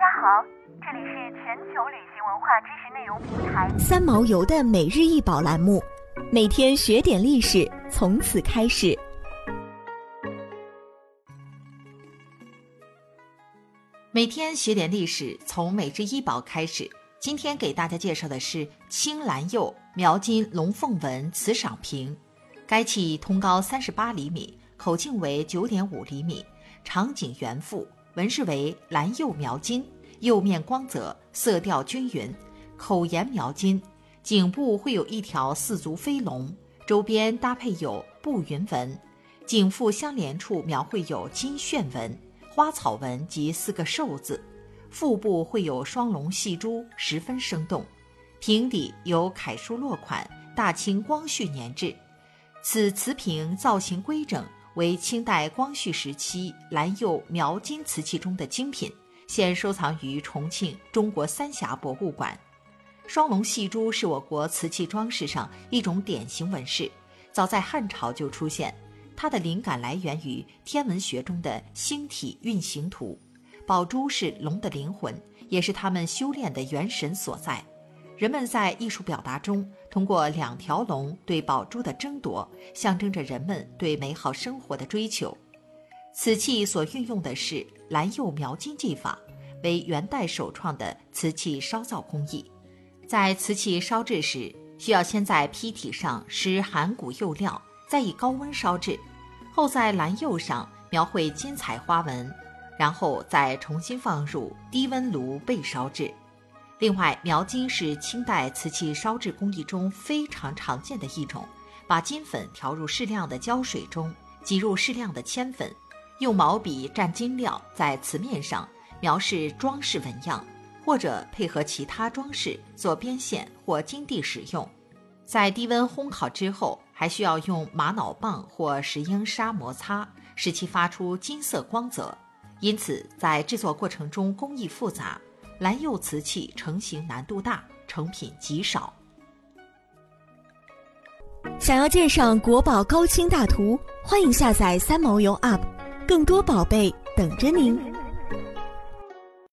家好，这里是全球旅行文化知识内容平台三毛游的每日一宝栏目，每天学点历史，从此开始。每天学点历史，从每日一宝开始。今天给大家介绍的是青蓝釉描金龙凤纹瓷赏瓶，该器通高三十八厘米，口径为九点五厘米，长颈圆腹，纹饰为蓝釉描金，釉面光泽，色调均匀，口沿描金，颈部会有一条四足飞龙，周边搭配有步云纹，颈腹相连处描绘有金旋纹。花草纹及四个寿字，腹部会有双龙戏珠，十分生动。瓶底有楷书落款，大清光绪年制。此瓷瓶造型规整，为清代光绪时期蓝釉描金瓷器中的精品，现收藏于重庆中国三峡博物馆。双龙戏珠是我国瓷器装饰上一种典型纹饰，早在汉朝就出现。它的灵感来源于天文学中的星体运行图，宝珠是龙的灵魂，也是他们修炼的元神所在。人们在艺术表达中，通过两条龙对宝珠的争夺，象征着人们对美好生活的追求。此器所运用的是蓝釉描金技法，为元代首创的瓷器烧造工艺。在瓷器烧制时，需要先在坯体上施含钴釉料，再以高温烧制。后在蓝釉上描绘金彩花纹，然后再重新放入低温炉焙烧制。另外，描金是清代瓷器烧制工艺中非常常见的一种。把金粉调入适量的胶水中，挤入适量的铅粉，用毛笔蘸金料在瓷面上描示装饰纹样，或者配合其他装饰做边线或金地使用。在低温烘烤之后。还需要用玛瑙棒或石英砂摩擦，使其发出金色光泽。因此，在制作过程中工艺复杂，蓝釉瓷器成型难度大，成品极少。想要鉴赏国宝高清大图，欢迎下载三毛游 App，更多宝贝等着您。